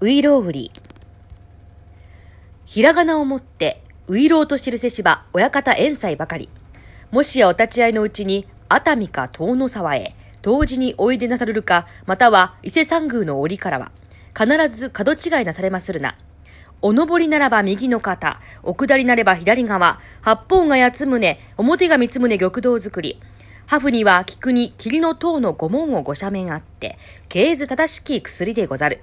ういろう売り。ひらがなをもって、ういろうと記せしば、親方遠斎ばかり。もしやお立ち会いのうちに、熱海か遠野沢へ、同時においでなさるるか、または伊勢山宮の折からは、必ず角違いなされまするな。お登りならば右の肩、お下りなれば左側、八方が八つ胸、表が三つ胸玉堂作り。ハフには菊に霧の塔の御門をご斜面あって、経図正しき薬でござる。